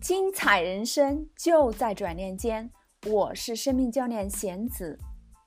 精彩人生就在转念间。我是生命教练贤子。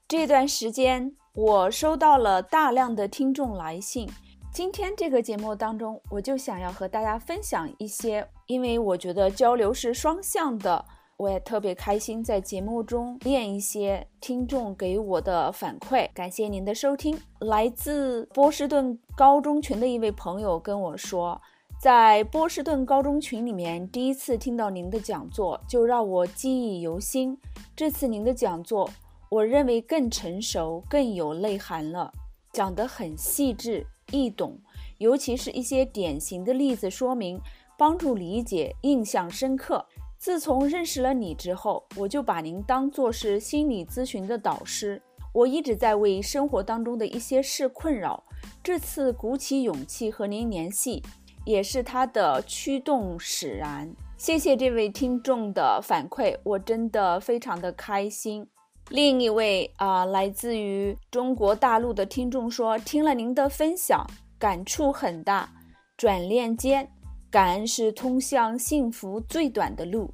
这段时间，我收到了大量的听众来信。今天这个节目当中，我就想要和大家分享一些，因为我觉得交流是双向的。我也特别开心，在节目中念一些听众给我的反馈。感谢您的收听。来自波士顿高中群的一位朋友跟我说，在波士顿高中群里面第一次听到您的讲座，就让我记忆犹新。这次您的讲座，我认为更成熟、更有内涵了，讲得很细致易懂，尤其是一些典型的例子说明，帮助理解，印象深刻。自从认识了你之后，我就把您当作是心理咨询的导师。我一直在为生活当中的一些事困扰，这次鼓起勇气和您联系，也是他的驱动使然。谢谢这位听众的反馈，我真的非常的开心。另一位啊，来自于中国大陆的听众说，听了您的分享，感触很大。转念间。感恩是通向幸福最短的路，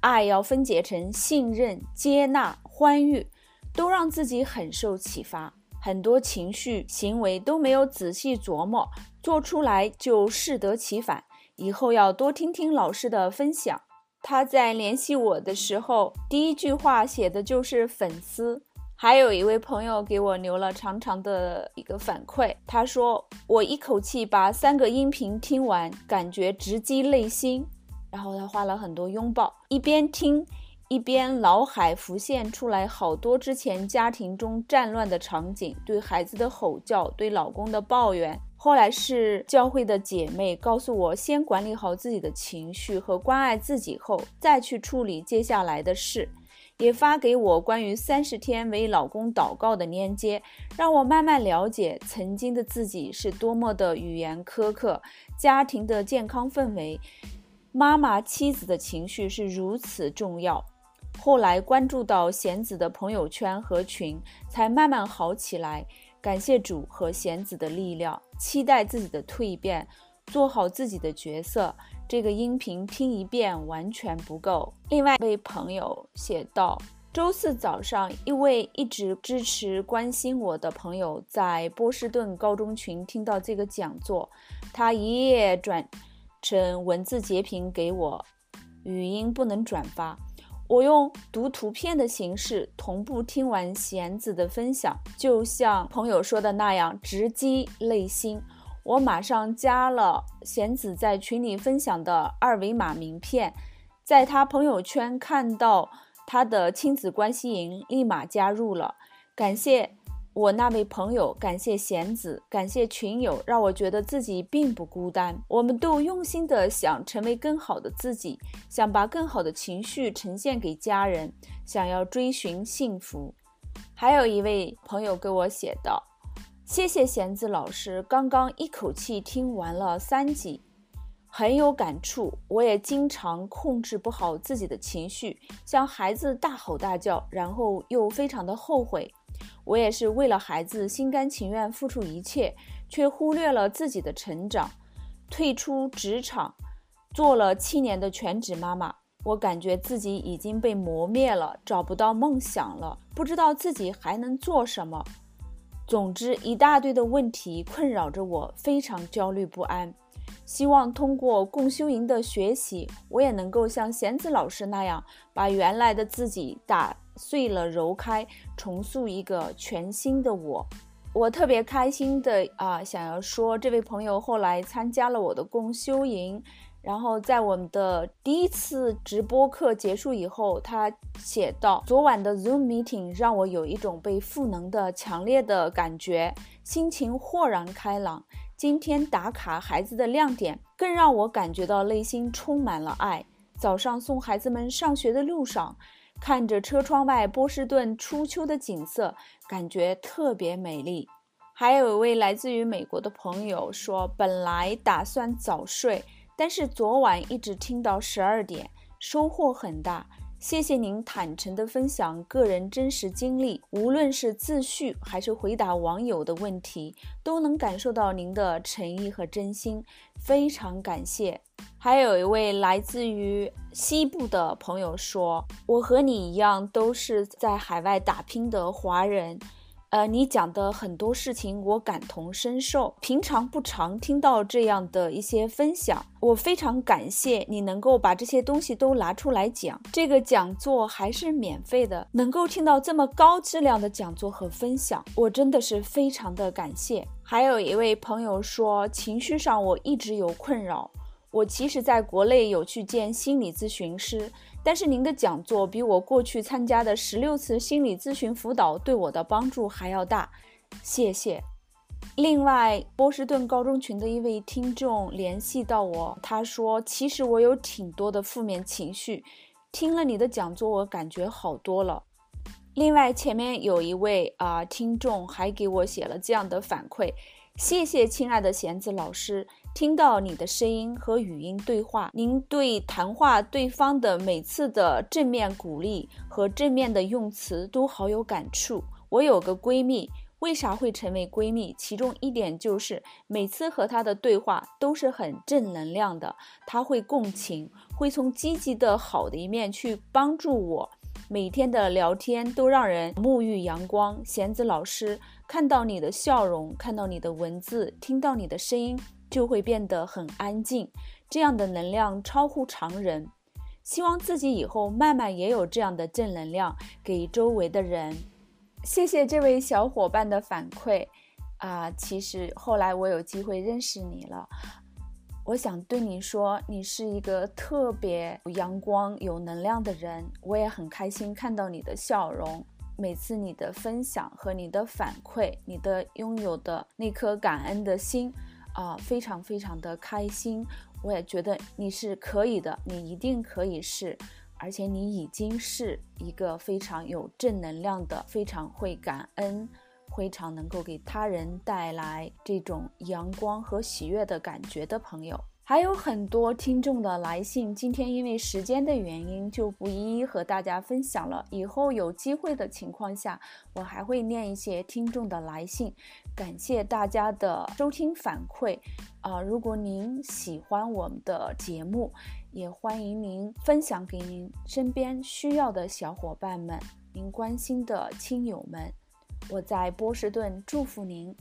爱要分解成信任、接纳、欢愉，都让自己很受启发。很多情绪、行为都没有仔细琢磨，做出来就适得其反。以后要多听听老师的分享。他在联系我的时候，第一句话写的就是粉丝。还有一位朋友给我留了长长的一个反馈，他说我一口气把三个音频听完，感觉直击内心。然后他画了很多拥抱，一边听一边脑海浮现出来好多之前家庭中战乱的场景，对孩子的吼叫，对老公的抱怨。后来是教会的姐妹告诉我，先管理好自己的情绪和关爱自己后，再去处理接下来的事。也发给我关于三十天为老公祷告的链接，让我慢慢了解曾经的自己是多么的语言苛刻，家庭的健康氛围，妈妈妻子的情绪是如此重要。后来关注到贤子的朋友圈和群，才慢慢好起来。感谢主和贤子的力量，期待自己的蜕变，做好自己的角色。这个音频听一遍完全不够。另外一位朋友写道：周四早上，一位一直支持关心我的朋友在波士顿高中群听到这个讲座，他一页转成文字截屏给我，语音不能转发。我用读图片的形式同步听完贤子的分享，就像朋友说的那样，直击内心。我马上加了贤子在群里分享的二维码名片，在他朋友圈看到他的亲子关系营，立马加入了。感谢我那位朋友，感谢贤子，感谢群友，让我觉得自己并不孤单。我们都用心的想成为更好的自己，想把更好的情绪呈现给家人，想要追寻幸福。还有一位朋友给我写道。谢谢贤子老师，刚刚一口气听完了三集，很有感触。我也经常控制不好自己的情绪，向孩子大吼大叫，然后又非常的后悔。我也是为了孩子心甘情愿付出一切，却忽略了自己的成长。退出职场，做了七年的全职妈妈，我感觉自己已经被磨灭了，找不到梦想了，不知道自己还能做什么。总之，一大堆的问题困扰着我，非常焦虑不安。希望通过共修营的学习，我也能够像贤子老师那样，把原来的自己打碎了揉开，重塑一个全新的我。我特别开心的啊，想要说，这位朋友后来参加了我的共修营。然后在我们的第一次直播课结束以后，他写道：“昨晚的 Zoom meeting 让我有一种被赋能的强烈的感觉，心情豁然开朗。今天打卡孩子的亮点，更让我感觉到内心充满了爱。早上送孩子们上学的路上，看着车窗外波士顿初秋的景色，感觉特别美丽。”还有一位来自于美国的朋友说：“本来打算早睡。”但是昨晚一直听到十二点，收获很大。谢谢您坦诚的分享个人真实经历，无论是自叙还是回答网友的问题，都能感受到您的诚意和真心，非常感谢。还有一位来自于西部的朋友说：“我和你一样，都是在海外打拼的华人。”呃，你讲的很多事情我感同身受，平常不常听到这样的一些分享，我非常感谢你能够把这些东西都拿出来讲。这个讲座还是免费的，能够听到这么高质量的讲座和分享，我真的是非常的感谢。还有一位朋友说，情绪上我一直有困扰。我其实在国内有去见心理咨询师，但是您的讲座比我过去参加的十六次心理咨询辅导对我的帮助还要大，谢谢。另外，波士顿高中群的一位听众联系到我，他说：“其实我有挺多的负面情绪，听了你的讲座，我感觉好多了。”另外，前面有一位啊听众还给我写了这样的反馈：“谢谢亲爱的贤子老师。”听到你的声音和语音对话，您对谈话对方的每次的正面鼓励和正面的用词都好有感触。我有个闺蜜，为啥会成为闺蜜？其中一点就是每次和她的对话都是很正能量的，她会共情，会从积极的好的一面去帮助我。每天的聊天都让人沐浴阳光。贤子老师，看到你的笑容，看到你的文字，听到你的声音。就会变得很安静，这样的能量超乎常人。希望自己以后慢慢也有这样的正能量给周围的人。谢谢这位小伙伴的反馈啊！其实后来我有机会认识你了，我想对你说，你是一个特别有阳光、有能量的人。我也很开心看到你的笑容，每次你的分享和你的反馈，你的拥有的那颗感恩的心。啊，非常非常的开心，我也觉得你是可以的，你一定可以是，而且你已经是一个非常有正能量的，非常会感恩，非常能够给他人带来这种阳光和喜悦的感觉的朋友。还有很多听众的来信，今天因为时间的原因就不一一和大家分享了。以后有机会的情况下，我还会念一些听众的来信。感谢大家的收听反馈啊！如果您喜欢我们的节目，也欢迎您分享给您身边需要的小伙伴们，您关心的亲友们。我在波士顿祝福您。